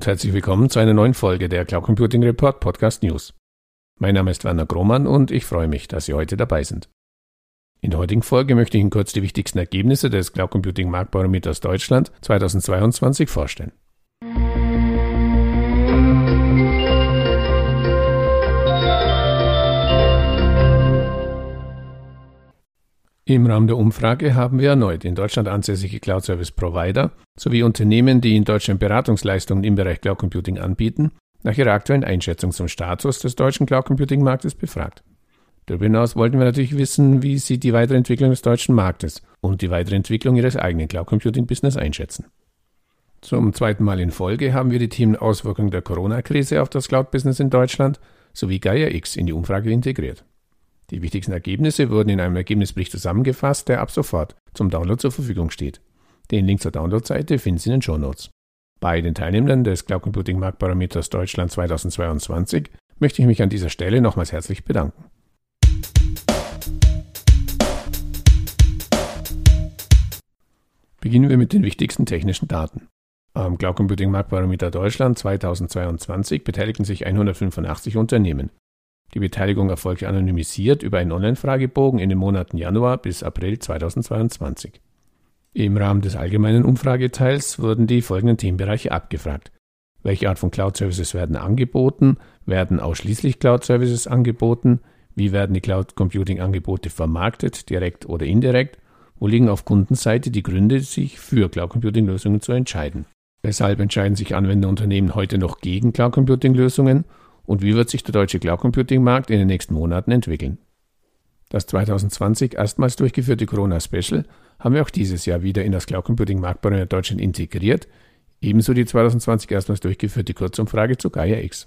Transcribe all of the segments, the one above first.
und herzlich willkommen zu einer neuen Folge der Cloud Computing Report Podcast News. Mein Name ist Werner Grohmann und ich freue mich, dass Sie heute dabei sind. In der heutigen Folge möchte ich Ihnen kurz die wichtigsten Ergebnisse des Cloud Computing Marktbarometers Deutschland 2022 vorstellen. Im Rahmen der Umfrage haben wir erneut in Deutschland ansässige Cloud Service Provider sowie Unternehmen, die in Deutschland Beratungsleistungen im Bereich Cloud Computing anbieten, nach ihrer aktuellen Einschätzung zum Status des deutschen Cloud Computing Marktes befragt. Darüber hinaus wollten wir natürlich wissen, wie sie die Weiterentwicklung des deutschen Marktes und die Weiterentwicklung ihres eigenen Cloud Computing Business einschätzen. Zum zweiten Mal in Folge haben wir die Themen Auswirkungen der Corona-Krise auf das Cloud-Business in Deutschland sowie Gaia X in die Umfrage integriert. Die wichtigsten Ergebnisse wurden in einem Ergebnisbericht zusammengefasst, der ab sofort zum Download zur Verfügung steht. Den Link zur Downloadseite finden Sie in den Shownotes. Bei den Teilnehmern des Cloud Computing Marktparameters Deutschland 2022 möchte ich mich an dieser Stelle nochmals herzlich bedanken. Beginnen wir mit den wichtigsten technischen Daten. Am Cloud Computing Marktparameter Deutschland 2022 beteiligten sich 185 Unternehmen. Die Beteiligung erfolgte anonymisiert über einen Online-Fragebogen in den Monaten Januar bis April 2022. Im Rahmen des allgemeinen Umfrageteils wurden die folgenden Themenbereiche abgefragt. Welche Art von Cloud-Services werden angeboten? Werden ausschließlich Cloud-Services angeboten? Wie werden die Cloud-Computing-Angebote vermarktet, direkt oder indirekt? Wo liegen auf Kundenseite die Gründe, sich für Cloud-Computing-Lösungen zu entscheiden? Weshalb entscheiden sich Anwenderunternehmen heute noch gegen Cloud-Computing-Lösungen und wie wird sich der deutsche Cloud Computing Markt in den nächsten Monaten entwickeln? Das 2020 erstmals durchgeführte Corona Special haben wir auch dieses Jahr wieder in das Cloud Computing Marktbau in Deutschland integriert, ebenso die 2020 erstmals durchgeführte Kurzumfrage zu Gaia X.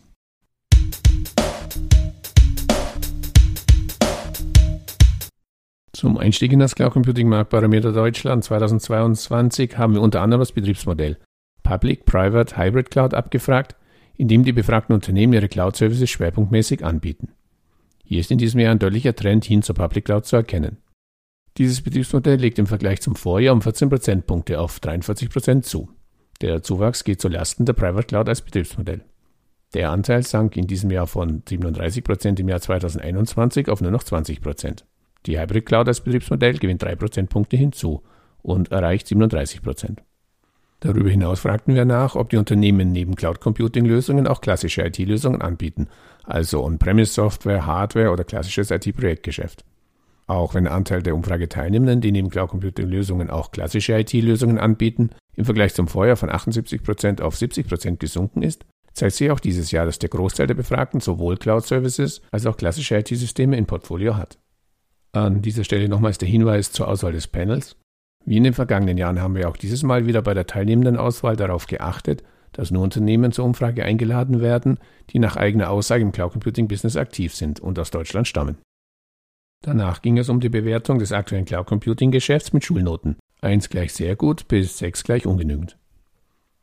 Zum Einstieg in das Cloud Computing Marktbarometer Deutschland 2022 haben wir unter anderem das Betriebsmodell Public, Private, Hybrid Cloud abgefragt indem die befragten Unternehmen ihre Cloud-Services schwerpunktmäßig anbieten. Hier ist in diesem Jahr ein deutlicher Trend hin zur Public Cloud zu erkennen. Dieses Betriebsmodell legt im Vergleich zum Vorjahr um 14 Prozentpunkte auf 43 Prozent zu. Der Zuwachs geht zu Lasten der Private Cloud als Betriebsmodell. Der Anteil sank in diesem Jahr von 37 Prozent im Jahr 2021 auf nur noch 20 Prozent. Die Hybrid Cloud als Betriebsmodell gewinnt 3 Prozentpunkte hinzu und erreicht 37 Prozent. Darüber hinaus fragten wir nach, ob die Unternehmen neben Cloud Computing Lösungen auch klassische IT-Lösungen anbieten, also On-Premise-Software, Hardware oder klassisches IT-Projektgeschäft. Auch wenn der Anteil der Umfrageteilnehmenden, die neben Cloud Computing Lösungen auch klassische IT-Lösungen anbieten, im Vergleich zum Vorjahr von 78% auf 70% gesunken ist, zeigt sich auch dieses Jahr, dass der Großteil der Befragten sowohl Cloud-Services als auch klassische IT-Systeme im Portfolio hat. An dieser Stelle nochmals der Hinweis zur Auswahl des Panels. Wie in den vergangenen Jahren haben wir auch dieses Mal wieder bei der teilnehmenden Auswahl darauf geachtet, dass nur Unternehmen zur Umfrage eingeladen werden, die nach eigener Aussage im Cloud Computing Business aktiv sind und aus Deutschland stammen. Danach ging es um die Bewertung des aktuellen Cloud Computing Geschäfts mit Schulnoten. 1 gleich sehr gut bis 6 gleich ungenügend.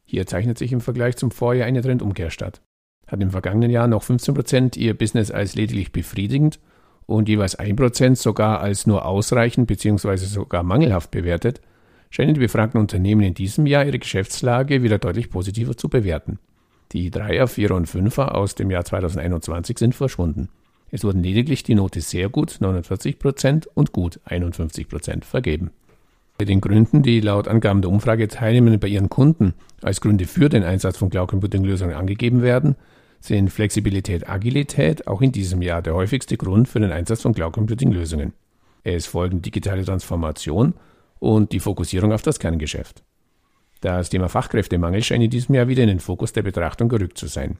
Hier zeichnet sich im Vergleich zum Vorjahr eine Trendumkehr statt. Hat im vergangenen Jahr noch 15% ihr Business als lediglich befriedigend und jeweils 1% sogar als nur ausreichend bzw. sogar mangelhaft bewertet, scheinen die befragten Unternehmen in diesem Jahr ihre Geschäftslage wieder deutlich positiver zu bewerten. Die 3er, 4er und 5er aus dem Jahr 2021 sind verschwunden. Es wurden lediglich die Note sehr gut 49% und gut 51% vergeben. Bei den Gründen, die laut Angaben der Umfrageteilnehmer bei ihren Kunden als Gründe für den Einsatz von Cloud Computing Lösungen angegeben werden, sind Flexibilität, Agilität auch in diesem Jahr der häufigste Grund für den Einsatz von Cloud Computing Lösungen. Es folgen digitale Transformation und die Fokussierung auf das Kerngeschäft. Das Thema Fachkräftemangel scheint in diesem Jahr wieder in den Fokus der Betrachtung gerückt zu sein.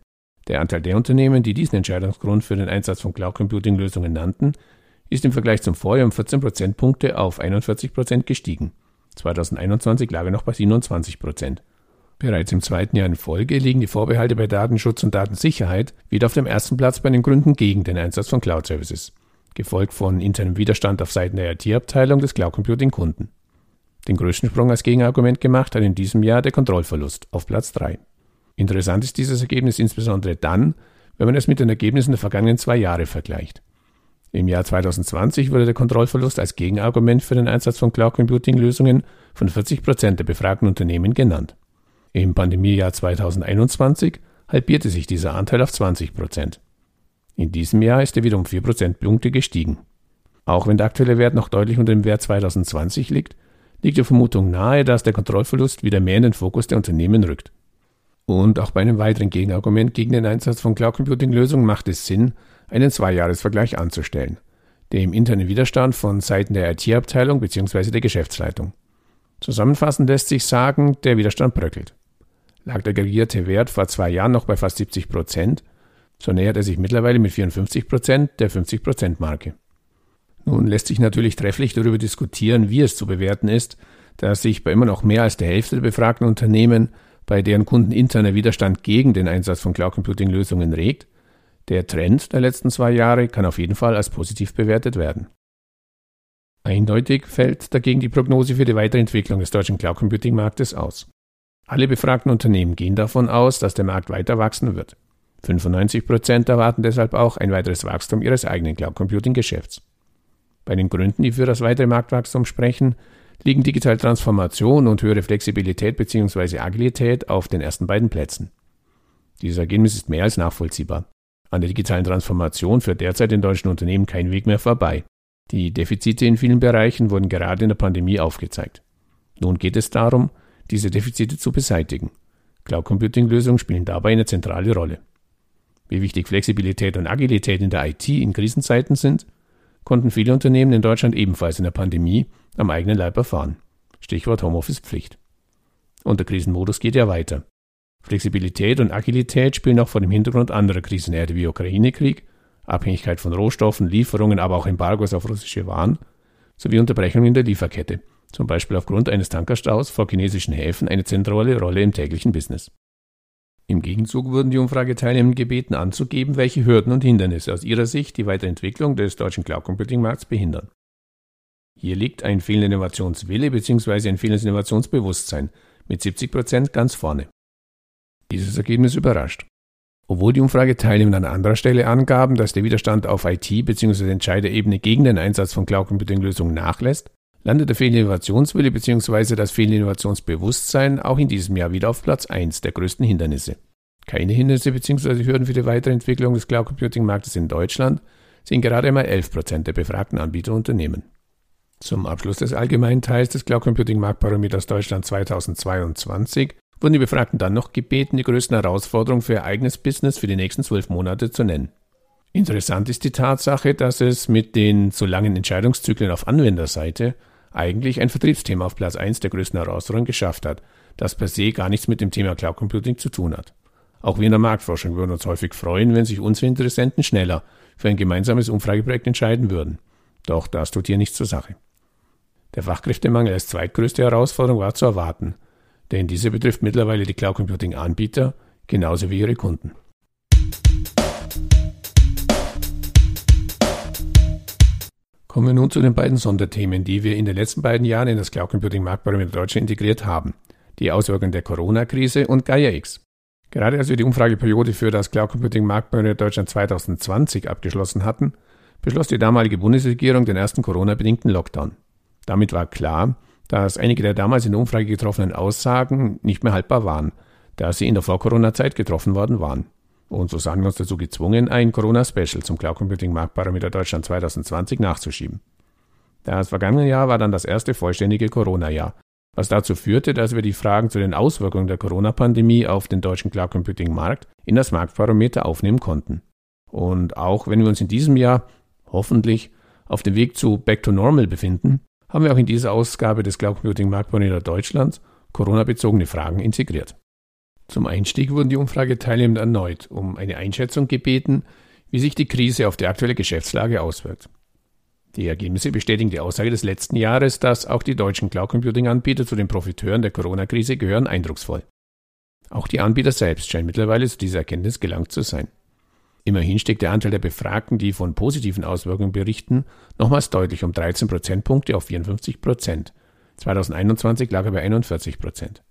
Der Anteil der Unternehmen, die diesen Entscheidungsgrund für den Einsatz von Cloud Computing Lösungen nannten, ist im Vergleich zum Vorjahr um 14 Prozentpunkte auf 41 Prozent gestiegen. 2021 lag er noch bei 27 Prozent. Bereits im zweiten Jahr in Folge liegen die Vorbehalte bei Datenschutz und Datensicherheit wieder auf dem ersten Platz bei den Gründen gegen den Einsatz von Cloud Services, gefolgt von internem Widerstand auf Seiten der IT-Abteilung des Cloud Computing Kunden. Den größten Sprung als Gegenargument gemacht hat in diesem Jahr der Kontrollverlust auf Platz 3. Interessant ist dieses Ergebnis insbesondere dann, wenn man es mit den Ergebnissen der vergangenen zwei Jahre vergleicht. Im Jahr 2020 wurde der Kontrollverlust als Gegenargument für den Einsatz von Cloud Computing Lösungen von 40 Prozent der befragten Unternehmen genannt. Im Pandemiejahr 2021 halbierte sich dieser Anteil auf 20 Prozent. In diesem Jahr ist er wieder um 4 Prozentpunkte gestiegen. Auch wenn der aktuelle Wert noch deutlich unter dem Wert 2020 liegt, liegt die Vermutung nahe, dass der Kontrollverlust wieder mehr in den Fokus der Unternehmen rückt. Und auch bei einem weiteren Gegenargument gegen den Einsatz von Cloud Computing Lösungen macht es Sinn, einen Zweijahresvergleich anzustellen, dem internen Widerstand von Seiten der IT-Abteilung bzw. der Geschäftsleitung. Zusammenfassend lässt sich sagen, der Widerstand bröckelt. Lag der aggregierte Wert vor zwei Jahren noch bei fast 70 Prozent, so nähert er sich mittlerweile mit 54 Prozent der 50 Prozent Marke. Nun lässt sich natürlich trefflich darüber diskutieren, wie es zu bewerten ist, dass sich bei immer noch mehr als der Hälfte der befragten Unternehmen, bei deren Kunden interner Widerstand gegen den Einsatz von Cloud Computing Lösungen regt, der Trend der letzten zwei Jahre kann auf jeden Fall als positiv bewertet werden. Eindeutig fällt dagegen die Prognose für die Weiterentwicklung des deutschen Cloud Computing Marktes aus. Alle befragten Unternehmen gehen davon aus, dass der Markt weiter wachsen wird. 95 Prozent erwarten deshalb auch ein weiteres Wachstum ihres eigenen Cloud Computing Geschäfts. Bei den Gründen, die für das weitere Marktwachstum sprechen, liegen digitale Transformation und höhere Flexibilität bzw. Agilität auf den ersten beiden Plätzen. Dieses Ergebnis ist mehr als nachvollziehbar. An der digitalen Transformation führt derzeit in deutschen Unternehmen kein Weg mehr vorbei. Die Defizite in vielen Bereichen wurden gerade in der Pandemie aufgezeigt. Nun geht es darum, diese Defizite zu beseitigen. Cloud Computing Lösungen spielen dabei eine zentrale Rolle. Wie wichtig Flexibilität und Agilität in der IT in Krisenzeiten sind, konnten viele Unternehmen in Deutschland ebenfalls in der Pandemie am eigenen Leib erfahren. Stichwort Homeoffice-Pflicht. Und der Krisenmodus geht ja weiter. Flexibilität und Agilität spielen auch vor dem Hintergrund anderer Krisenherde wie Ukraine-Krieg, Abhängigkeit von Rohstoffen, Lieferungen, aber auch Embargos auf russische Waren sowie Unterbrechungen in der Lieferkette, zum Beispiel aufgrund eines Tankerstaus vor chinesischen Häfen, eine zentrale Rolle im täglichen Business. Im Gegenzug wurden die Umfrageteilnehmer gebeten anzugeben, welche Hürden und Hindernisse aus ihrer Sicht die Weiterentwicklung des deutschen Cloud Computing Markts behindern. Hier liegt ein fehlender Innovationswille bzw. ein fehlendes Innovationsbewusstsein mit 70 Prozent ganz vorne. Dieses Ergebnis überrascht. Obwohl die Umfrageteilnehmer an anderer Stelle angaben, dass der Widerstand auf IT- bzw. Entscheiderebene gegen den Einsatz von Cloud Computing Lösungen nachlässt, landet der fehlende Innovationswille bzw. das fehlende Innovationsbewusstsein auch in diesem Jahr wieder auf Platz 1 der größten Hindernisse. Keine Hindernisse bzw. Hürden für die Weiterentwicklung des Cloud Computing Marktes in Deutschland sehen gerade einmal 11 Prozent der befragten Anbieterunternehmen. Zum Abschluss des allgemeinen Teils des Cloud Computing Marktbarometers Deutschland 2022 wurden die Befragten dann noch gebeten, die größten Herausforderungen für ihr eigenes Business für die nächsten zwölf Monate zu nennen. Interessant ist die Tatsache, dass es mit den zu langen Entscheidungszyklen auf Anwenderseite eigentlich ein Vertriebsthema auf Platz 1 der größten Herausforderungen geschafft hat, das per se gar nichts mit dem Thema Cloud Computing zu tun hat. Auch wir in der Marktforschung würden uns häufig freuen, wenn sich unsere Interessenten schneller für ein gemeinsames Umfrageprojekt entscheiden würden. Doch das tut hier nichts zur Sache. Der Fachkräftemangel als zweitgrößte Herausforderung war zu erwarten – denn diese betrifft mittlerweile die Cloud Computing Anbieter genauso wie ihre Kunden. Kommen wir nun zu den beiden Sonderthemen, die wir in den letzten beiden Jahren in das Cloud Computing Marktbarometer Deutschland integriert haben. Die Auswirkungen der Corona-Krise und Gaia X. Gerade als wir die Umfrageperiode für das Cloud Computing Marktbarometer Deutschland 2020 abgeschlossen hatten, beschloss die damalige Bundesregierung den ersten Corona-bedingten Lockdown. Damit war klar, dass einige der damals in der Umfrage getroffenen Aussagen nicht mehr haltbar waren, da sie in der Vor-Corona-Zeit getroffen worden waren. Und so sahen wir uns dazu gezwungen, ein Corona-Special zum Cloud Computing Marktparameter Deutschland 2020 nachzuschieben. Das vergangene Jahr war dann das erste vollständige Corona-Jahr, was dazu führte, dass wir die Fragen zu den Auswirkungen der Corona-Pandemie auf den deutschen Cloud Computing Markt in das Marktparameter aufnehmen konnten. Und auch wenn wir uns in diesem Jahr hoffentlich auf dem Weg zu Back to Normal befinden, haben wir auch in dieser Ausgabe des Cloud Computing Marktmonitor Deutschlands Corona-bezogene Fragen integriert. Zum Einstieg wurden die Umfrageteilnehmer erneut um eine Einschätzung gebeten, wie sich die Krise auf die aktuelle Geschäftslage auswirkt. Die Ergebnisse bestätigen die Aussage des letzten Jahres, dass auch die deutschen Cloud Computing Anbieter zu den Profiteuren der Corona-Krise gehören, eindrucksvoll. Auch die Anbieter selbst scheinen mittlerweile zu dieser Erkenntnis gelangt zu sein. Immerhin steckt der Anteil der Befragten, die von positiven Auswirkungen berichten, nochmals deutlich um 13 Prozentpunkte auf 54 Prozent. 2021 lag er bei 41 Prozent.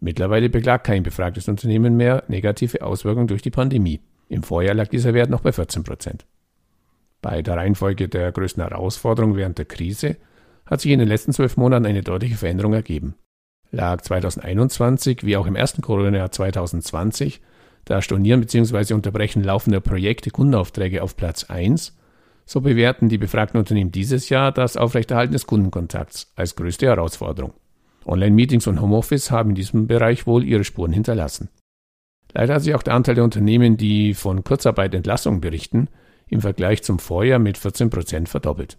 Mittlerweile beklagt kein befragtes Unternehmen mehr negative Auswirkungen durch die Pandemie. Im Vorjahr lag dieser Wert noch bei 14 Prozent. Bei der Reihenfolge der größten Herausforderungen während der Krise hat sich in den letzten zwölf Monaten eine deutliche Veränderung ergeben. lag 2021 wie auch im ersten Corona-Jahr 2020 das Stornieren bzw. Unterbrechen laufender Projekte Kundenaufträge auf Platz 1, so bewerten die befragten Unternehmen dieses Jahr das Aufrechterhalten des Kundenkontakts als größte Herausforderung. Online-Meetings und Homeoffice haben in diesem Bereich wohl ihre Spuren hinterlassen. Leider hat sich auch der Anteil der Unternehmen, die von Kurzarbeit Entlassungen berichten, im Vergleich zum Vorjahr mit 14 Prozent verdoppelt.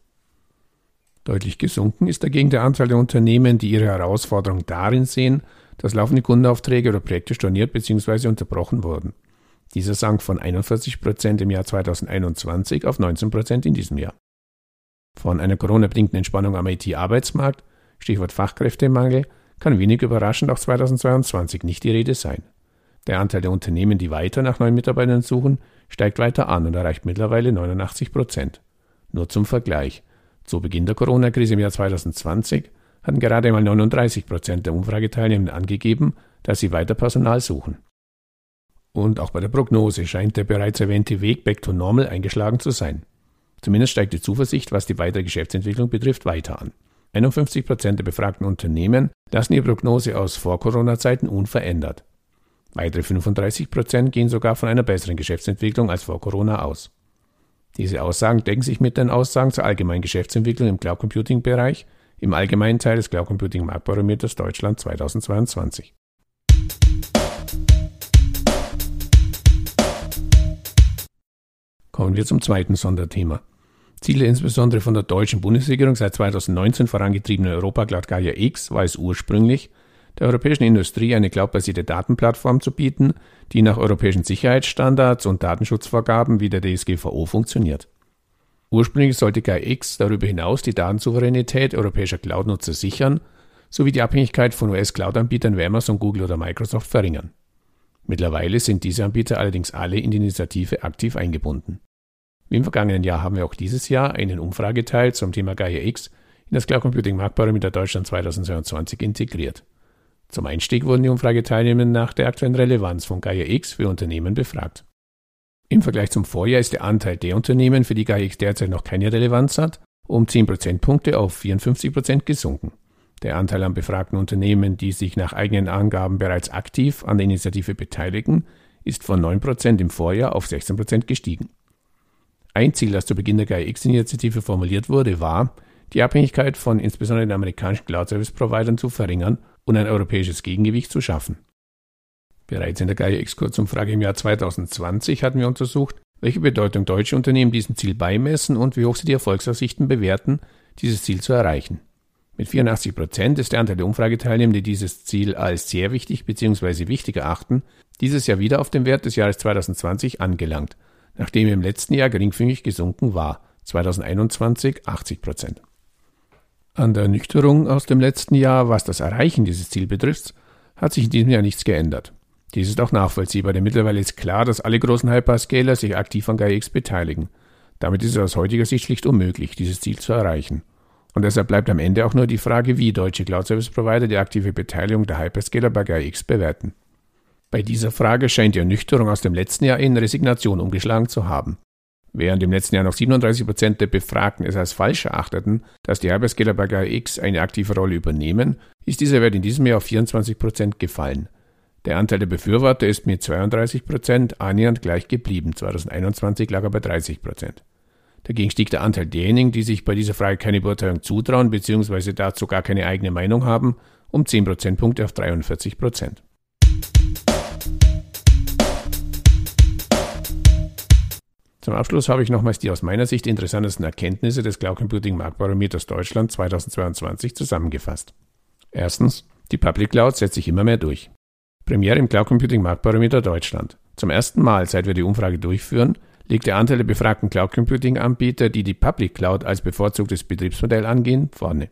Deutlich gesunken ist dagegen der Anteil der Unternehmen, die ihre Herausforderung darin sehen, dass laufende Kundenaufträge oder Projekte storniert bzw. unterbrochen wurden. Dieser sank von 41 Prozent im Jahr 2021 auf 19 Prozent in diesem Jahr. Von einer Corona-bedingten Entspannung am IT-Arbeitsmarkt, Stichwort Fachkräftemangel, kann wenig überraschend auch 2022 nicht die Rede sein. Der Anteil der Unternehmen, die weiter nach neuen Mitarbeitern suchen, steigt weiter an und erreicht mittlerweile 89 Prozent. Nur zum Vergleich. Zu Beginn der Corona-Krise im Jahr 2020 hatten gerade einmal 39 Prozent der Umfrageteilnehmenden angegeben, dass sie weiter Personal suchen. Und auch bei der Prognose scheint der bereits erwähnte Weg back to normal eingeschlagen zu sein. Zumindest steigt die Zuversicht, was die weitere Geschäftsentwicklung betrifft, weiter an. 51 Prozent der befragten Unternehmen lassen ihre Prognose aus Vor-Corona-Zeiten unverändert. Weitere 35 Prozent gehen sogar von einer besseren Geschäftsentwicklung als vor Corona aus. Diese Aussagen decken sich mit den Aussagen zur allgemeinen Geschäftsentwicklung im Cloud Computing Bereich im allgemeinen Teil des Cloud Computing Marktbarometers Deutschland 2022. Kommen wir zum zweiten Sonderthema. Ziele insbesondere von der deutschen Bundesregierung seit 2019 vorangetriebene Europa Cloud Gaia X war es ursprünglich, der europäischen Industrie eine cloudbasierte Datenplattform zu bieten, die nach europäischen Sicherheitsstandards und Datenschutzvorgaben wie der DSGVO funktioniert. Ursprünglich sollte GAIA-X darüber hinaus die Datensouveränität europäischer Cloud-Nutzer sichern sowie die Abhängigkeit von US-Cloud-Anbietern wie Amazon, Google oder Microsoft verringern. Mittlerweile sind diese Anbieter allerdings alle in die Initiative aktiv eingebunden. Wie im vergangenen Jahr haben wir auch dieses Jahr einen Umfrageteil zum Thema GAIA-X in das Cloud Computing Marktbarometer Deutschland 2022 integriert. Zum Einstieg wurden die Umfrageteilnehmenden nach der aktuellen Relevanz von GAIA-X für Unternehmen befragt. Im Vergleich zum Vorjahr ist der Anteil der Unternehmen, für die GAIA-X derzeit noch keine Relevanz hat, um 10 Prozentpunkte auf 54 Prozent gesunken. Der Anteil an befragten Unternehmen, die sich nach eigenen Angaben bereits aktiv an der Initiative beteiligen, ist von 9 Prozent im Vorjahr auf 16 Prozent gestiegen. Ein Ziel, das zu Beginn der GAIA-X-Initiative formuliert wurde, war, die Abhängigkeit von insbesondere den amerikanischen Cloud-Service-Providern zu verringern und ein europäisches Gegengewicht zu schaffen. Bereits in der Gaia-X-Kurzumfrage im Jahr 2020 hatten wir untersucht, welche Bedeutung deutsche Unternehmen diesem Ziel beimessen und wie hoch sie die Erfolgsaussichten bewerten, dieses Ziel zu erreichen. Mit 84 Prozent ist der Anteil der Umfrageteilnehmenden, die dieses Ziel als sehr wichtig bzw. wichtig erachten, dieses Jahr wieder auf den Wert des Jahres 2020 angelangt, nachdem im letzten Jahr geringfügig gesunken war, 2021 80 Prozent. An der Ernüchterung aus dem letzten Jahr, was das Erreichen dieses Ziels betrifft, hat sich in diesem Jahr nichts geändert. Dies ist auch nachvollziehbar, denn mittlerweile ist klar, dass alle großen Hyperscaler sich aktiv an GaiaX beteiligen. Damit ist es aus heutiger Sicht schlicht unmöglich, dieses Ziel zu erreichen. Und deshalb bleibt am Ende auch nur die Frage, wie deutsche Cloud-Service-Provider die aktive Beteiligung der Hyperscaler bei GaiaX bewerten. Bei dieser Frage scheint die Ernüchterung aus dem letzten Jahr in Resignation umgeschlagen zu haben. Während im letzten Jahr noch 37 Prozent der Befragten es als falsch erachteten, dass die Hyperscaler bei GAIX eine aktive Rolle übernehmen, ist dieser Wert in diesem Jahr auf 24 Prozent gefallen. Der Anteil der Befürworter ist mit 32 Prozent annähernd gleich geblieben. 2021 lag er bei 30 Prozent. Dagegen stieg der Anteil derjenigen, die sich bei dieser Frage keine Beurteilung zutrauen bzw. dazu gar keine eigene Meinung haben, um 10 Prozentpunkte auf 43 Prozent. Zum Abschluss habe ich nochmals die aus meiner Sicht interessantesten Erkenntnisse des Cloud Computing Marktbarometers Deutschland 2022 zusammengefasst. Erstens, die Public Cloud setzt sich immer mehr durch. Premiere im Cloud Computing Marktbarometer Deutschland. Zum ersten Mal, seit wir die Umfrage durchführen, liegt der Anteil der befragten Cloud Computing Anbieter, die die Public Cloud als bevorzugtes Betriebsmodell angehen, vorne.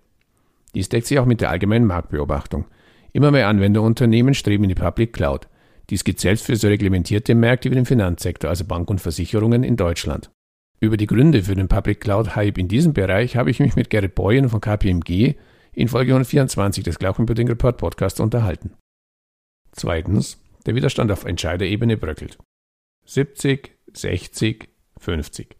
Dies deckt sich auch mit der allgemeinen Marktbeobachtung. Immer mehr Anwenderunternehmen streben in die Public Cloud. Dies gilt selbst für so reglementierte Märkte wie den Finanzsektor, also Bank und Versicherungen in Deutschland. Über die Gründe für den Public Cloud Hype in diesem Bereich habe ich mich mit Gerrit Boyen von KPMG in Folge 124 des Cloud Computing Report Podcasts unterhalten. Zweitens, der Widerstand auf Entscheiderebene bröckelt. 70, 60, 50.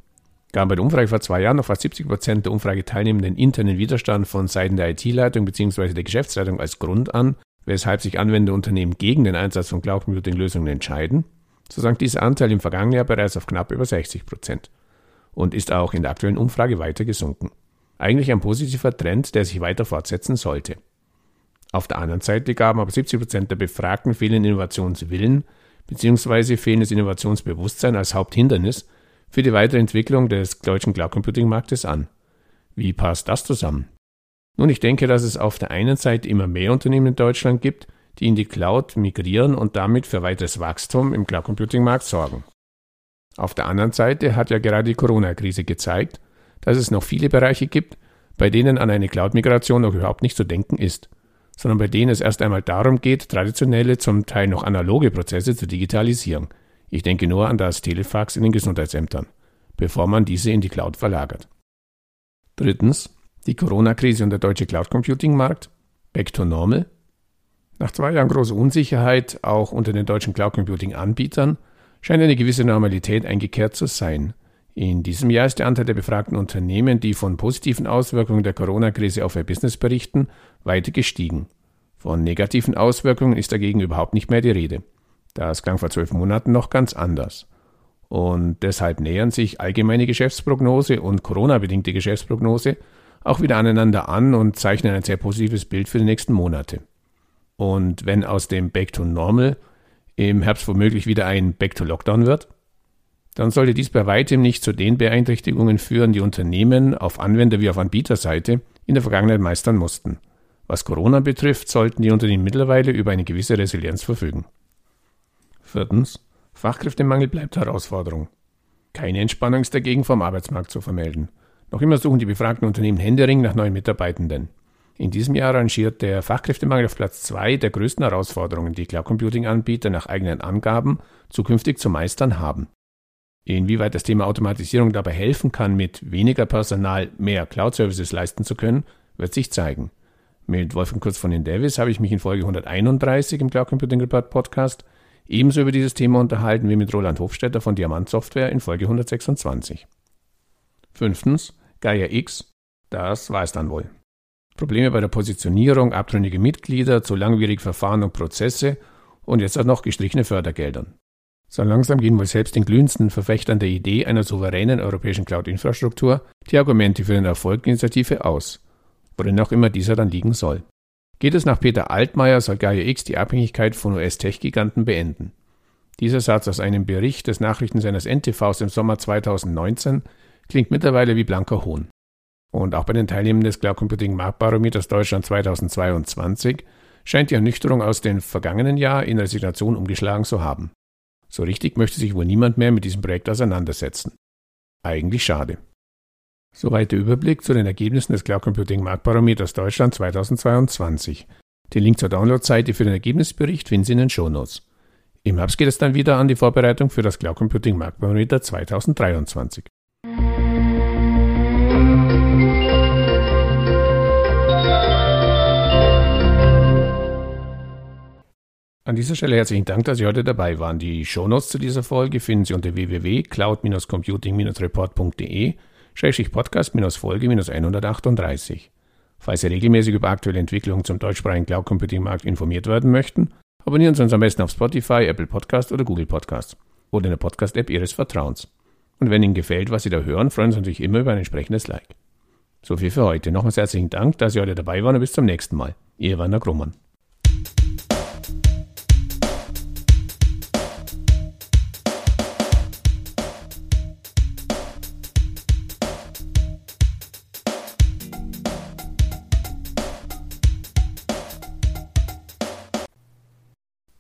Gaben bei der Umfrage vor zwei Jahren noch fast 70 Prozent der Umfrageteilnehmenden internen Widerstand von Seiten der IT-Leitung bzw. der Geschäftsleitung als Grund an, weshalb sich Anwenderunternehmen gegen den Einsatz von Cloud Computing Lösungen entscheiden, so sank dieser Anteil im vergangenen Jahr bereits auf knapp über 60 Prozent und ist auch in der aktuellen Umfrage weiter gesunken. Eigentlich ein positiver Trend, der sich weiter fortsetzen sollte. Auf der anderen Seite gaben aber 70 Prozent der Befragten fehlenden Innovationswillen bzw. fehlendes Innovationsbewusstsein als Haupthindernis für die Weiterentwicklung des deutschen Cloud Computing Marktes an. Wie passt das zusammen? Nun, ich denke, dass es auf der einen Seite immer mehr Unternehmen in Deutschland gibt, die in die Cloud migrieren und damit für weiteres Wachstum im Cloud Computing Markt sorgen. Auf der anderen Seite hat ja gerade die Corona-Krise gezeigt, dass es noch viele Bereiche gibt, bei denen an eine Cloud-Migration noch überhaupt nicht zu denken ist, sondern bei denen es erst einmal darum geht, traditionelle, zum Teil noch analoge Prozesse zu digitalisieren. Ich denke nur an das Telefax in den Gesundheitsämtern, bevor man diese in die Cloud verlagert. Drittens, die Corona-Krise und der deutsche Cloud-Computing-Markt. Back to normal. Nach zwei Jahren großer Unsicherheit, auch unter den deutschen Cloud-Computing-Anbietern, scheint eine gewisse Normalität eingekehrt zu sein. In diesem Jahr ist der Anteil der befragten Unternehmen, die von positiven Auswirkungen der Corona-Krise auf ihr Business berichten, weiter gestiegen. Von negativen Auswirkungen ist dagegen überhaupt nicht mehr die Rede. Das klang vor zwölf Monaten noch ganz anders. Und deshalb nähern sich allgemeine Geschäftsprognose und Corona-bedingte Geschäftsprognose auch wieder aneinander an und zeichnen ein sehr positives Bild für die nächsten Monate. Und wenn aus dem Back to Normal im Herbst womöglich wieder ein Back to Lockdown wird, dann sollte dies bei weitem nicht zu den Beeinträchtigungen führen, die Unternehmen auf Anwender- wie auf Anbieterseite in der Vergangenheit meistern mussten. Was Corona betrifft, sollten die Unternehmen mittlerweile über eine gewisse Resilienz verfügen. Viertens. Fachkräftemangel bleibt Herausforderung. Keine Entspannung ist dagegen vom Arbeitsmarkt zu vermelden. Noch immer suchen die befragten Unternehmen händeringend nach neuen Mitarbeitenden. In diesem Jahr rangiert der Fachkräftemangel auf Platz zwei der größten Herausforderungen, die Cloud Computing Anbieter nach eigenen Angaben zukünftig zu meistern haben. Inwieweit das Thema Automatisierung dabei helfen kann, mit weniger Personal mehr Cloud-Services leisten zu können, wird sich zeigen. Mit Wolfgang Kurz von den Davis habe ich mich in Folge 131 im Cloud Computing Report Podcast ebenso über dieses Thema unterhalten wie mit Roland Hofstetter von Diamant Software in Folge 126. Fünftens, Gaia X, das es dann wohl. Probleme bei der Positionierung, abtrünnige Mitglieder, zu langwierige Verfahren und Prozesse und jetzt auch noch gestrichene Fördergeldern. So langsam gehen wohl selbst den glühendsten Verfechtern der Idee einer souveränen europäischen Cloud-Infrastruktur die Argumente für den Erfolg der Initiative aus, worin auch immer dieser dann liegen soll. Geht es nach Peter Altmaier, soll Gaia X die Abhängigkeit von US-Tech-Giganten beenden. Dieser Satz aus einem Bericht des Nachrichtensenders NTVs im Sommer 2019 klingt mittlerweile wie blanker Hohn. Und auch bei den Teilnehmern des Cloud Computing Marktbarometers Deutschland 2022 scheint die Ernüchterung aus dem vergangenen Jahr in Resignation umgeschlagen zu haben. So richtig möchte sich wohl niemand mehr mit diesem Projekt auseinandersetzen. Eigentlich schade. Soweit der Überblick zu den Ergebnissen des Cloud Computing Marktbarometers Deutschland 2022. Den Link zur Downloadseite für den Ergebnisbericht finden Sie in den Shownotes. Im Herbst geht es dann wieder an die Vorbereitung für das Cloud Computing Marktbarometer 2023. An dieser Stelle herzlichen Dank, dass Sie heute dabei waren. Die Shownotes zu dieser Folge finden Sie unter www.cloud-computing-report.de Podcast-Folge 138. Falls Sie regelmäßig über aktuelle Entwicklungen zum deutschsprachigen Cloud Computing Markt informiert werden möchten, abonnieren Sie uns am besten auf Spotify, Apple Podcast oder Google Podcast oder in der Podcast-App Ihres Vertrauens. Und wenn Ihnen gefällt, was Sie da hören, freuen Sie uns natürlich immer über ein entsprechendes Like. So viel für heute. Nochmals herzlichen Dank, dass Sie heute dabei waren und bis zum nächsten Mal. Ihr Werner Grummann.